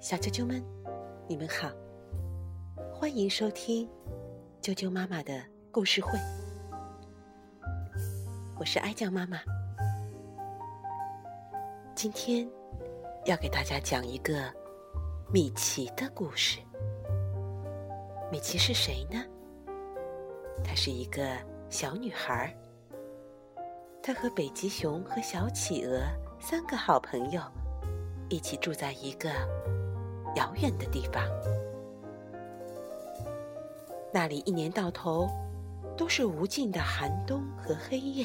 小啾啾们，你们好，欢迎收听啾啾妈妈的故事会。我是哀酱妈妈，今天要给大家讲一个米奇的故事。米奇是谁呢？她是一个小女孩儿，她和北极熊和小企鹅三个好朋友一起住在一个遥远的地方，那里一年到头都是无尽的寒冬和黑夜。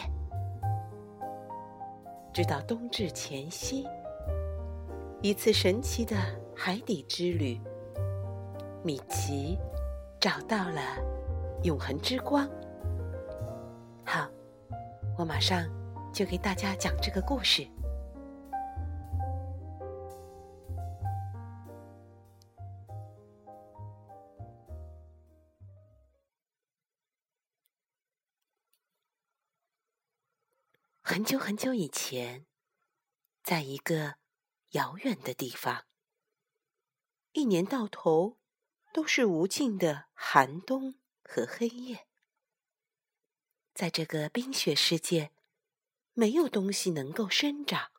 直到冬至前夕，一次神奇的海底之旅，米奇找到了永恒之光。好，我马上就给大家讲这个故事。很久很久以前，在一个遥远的地方，一年到头都是无尽的寒冬和黑夜。在这个冰雪世界，没有东西能够生长。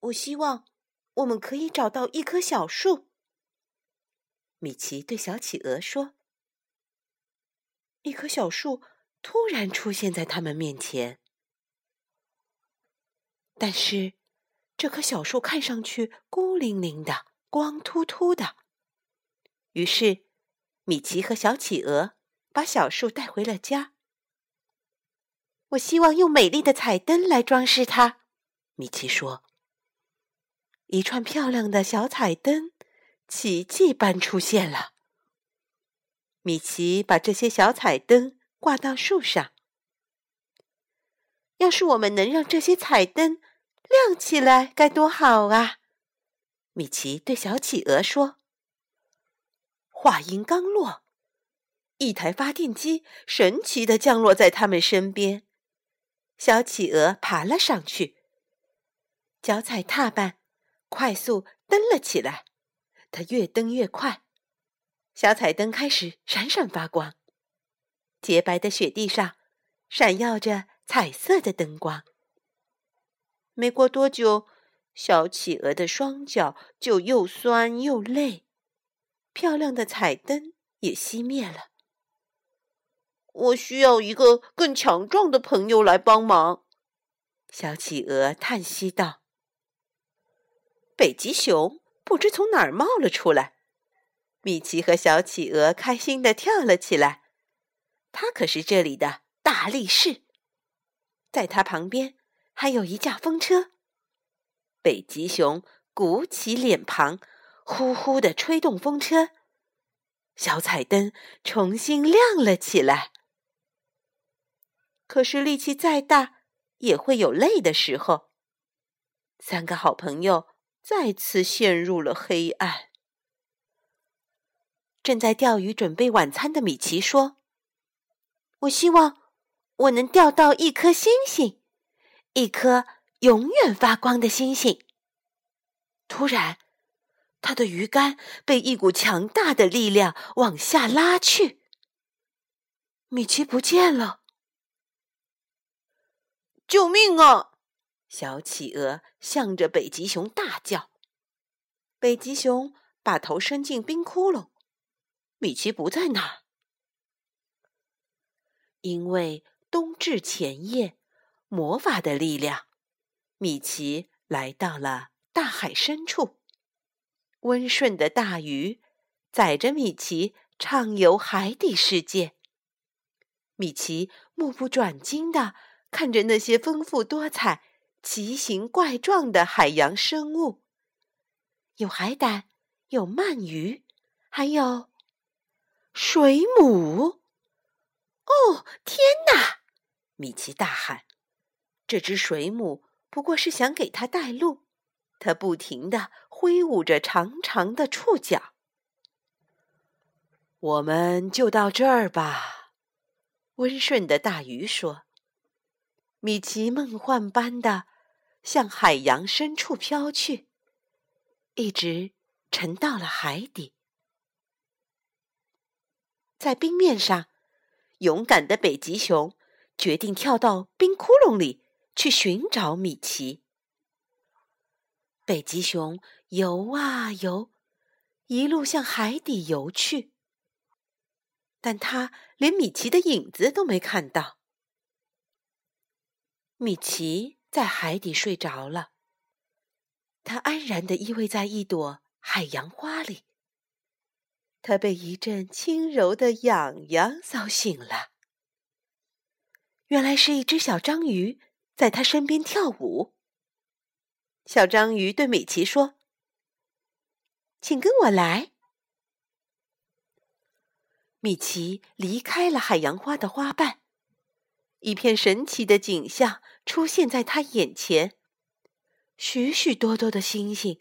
我希望我们可以找到一棵小树。米奇对小企鹅说：“一棵小树。”突然出现在他们面前，但是这棵小树看上去孤零零的、光秃秃的。于是，米奇和小企鹅把小树带回了家。我希望用美丽的彩灯来装饰它，米奇说。一串漂亮的小彩灯奇迹般出现了。米奇把这些小彩灯。挂到树上。要是我们能让这些彩灯亮起来，该多好啊！米奇对小企鹅说。话音刚落，一台发电机神奇的降落在他们身边。小企鹅爬了上去，脚踩踏板，快速蹬了起来。它越蹬越快，小彩灯开始闪闪发光。洁白的雪地上，闪耀着彩色的灯光。没过多久，小企鹅的双脚就又酸又累，漂亮的彩灯也熄灭了。我需要一个更强壮的朋友来帮忙，小企鹅叹息道。北极熊不知从哪儿冒了出来，米奇和小企鹅开心的跳了起来。他可是这里的大力士，在他旁边还有一架风车。北极熊鼓起脸庞，呼呼的吹动风车，小彩灯重新亮了起来。可是力气再大，也会有累的时候。三个好朋友再次陷入了黑暗。正在钓鱼准备晚餐的米奇说。我希望我能钓到一颗星星，一颗永远发光的星星。突然，他的鱼竿被一股强大的力量往下拉去，米奇不见了！救命啊！小企鹅向着北极熊大叫。北极熊把头伸进冰窟窿，米奇不在那儿。因为冬至前夜，魔法的力量，米奇来到了大海深处。温顺的大鱼载着米奇畅游海底世界。米奇目不转睛地看着那些丰富多彩、奇形怪状的海洋生物，有海胆，有鳗鱼，还有水母。哦，天哪！米奇大喊：“这只水母不过是想给他带路。”它不停地挥舞着长长的触角。我们就到这儿吧，温顺的大鱼说。米奇梦幻般的向海洋深处飘去，一直沉到了海底。在冰面上，勇敢的北极熊决定跳到冰窟窿里去寻找米奇。北极熊游啊游，一路向海底游去，但他连米奇的影子都没看到。米奇在海底睡着了，他安然的依偎在一朵海洋花里。他被一阵轻柔的痒痒扫醒了，原来是一只小章鱼在他身边跳舞。小章鱼对米奇说：“请跟我来。”米奇离开了海洋花的花瓣，一片神奇的景象出现在他眼前：许许多多的星星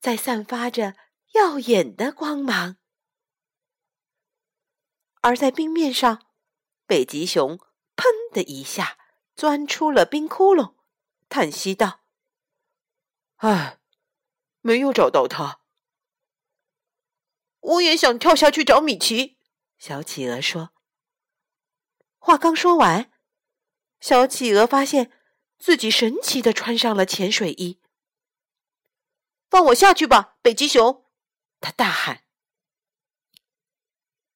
在散发着耀眼的光芒。而在冰面上，北极熊“砰”的一下钻出了冰窟窿，叹息道：“唉，没有找到它。”我也想跳下去找米奇。”小企鹅说。话刚说完，小企鹅发现自己神奇的穿上了潜水衣。“放我下去吧，北极熊！”他大喊。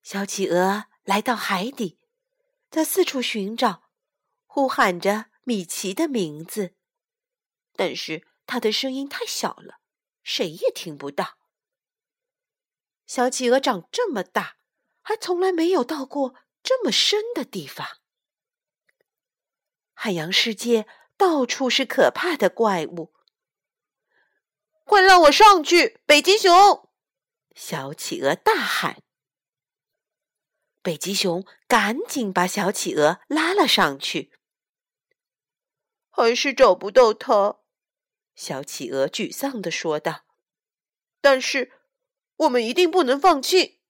小企鹅来到海底，在四处寻找，呼喊着米奇的名字，但是他的声音太小了，谁也听不到。小企鹅长这么大，还从来没有到过这么深的地方。海洋世界到处是可怕的怪物，快让我上去，北极熊！小企鹅大喊。北极熊赶紧把小企鹅拉了上去，还是找不到它。小企鹅沮丧地说道：“但是我们一定不能放弃。”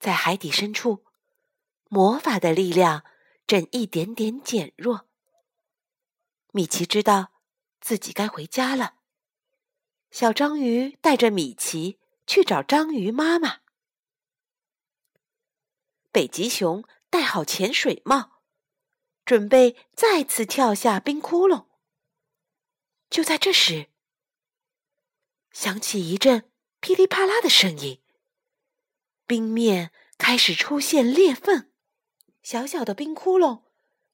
在海底深处，魔法的力量正一点点减弱。米奇知道自己该回家了。小章鱼带着米奇去找章鱼妈妈。北极熊戴好潜水帽，准备再次跳下冰窟窿。就在这时，响起一阵噼里啪啦的声音，冰面开始出现裂缝，小小的冰窟窿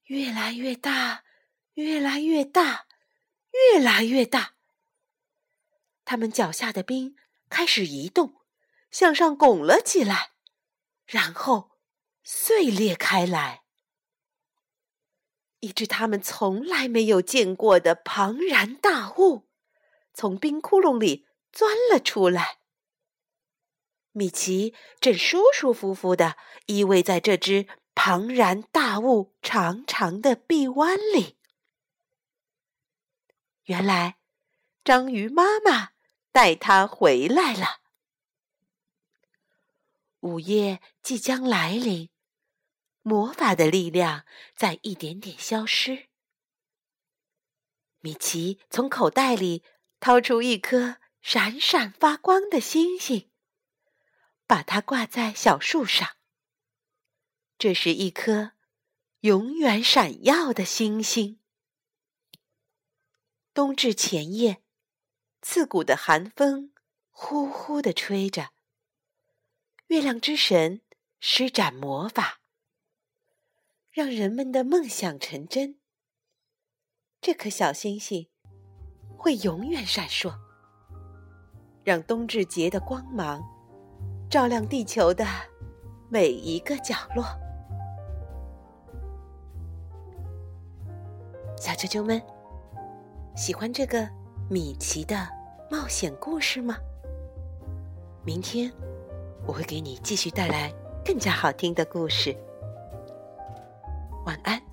越来越大，越来越大，越来越大。他们脚下的冰开始移动，向上拱了起来，然后。碎裂开来，一只他们从来没有见过的庞然大物从冰窟窿里钻了出来。米奇正舒舒服服的依偎在这只庞然大物长长的臂弯里。原来，章鱼妈妈带他回来了。午夜即将来临，魔法的力量在一点点消失。米奇从口袋里掏出一颗闪闪发光的星星，把它挂在小树上。这是一颗永远闪耀的星星。冬至前夜，刺骨的寒风呼呼地吹着。月亮之神施展魔法，让人们的梦想成真。这颗小星星会永远闪烁，让冬至节的光芒照亮地球的每一个角落。小啾啾们，喜欢这个米奇的冒险故事吗？明天。我会给你继续带来更加好听的故事。晚安。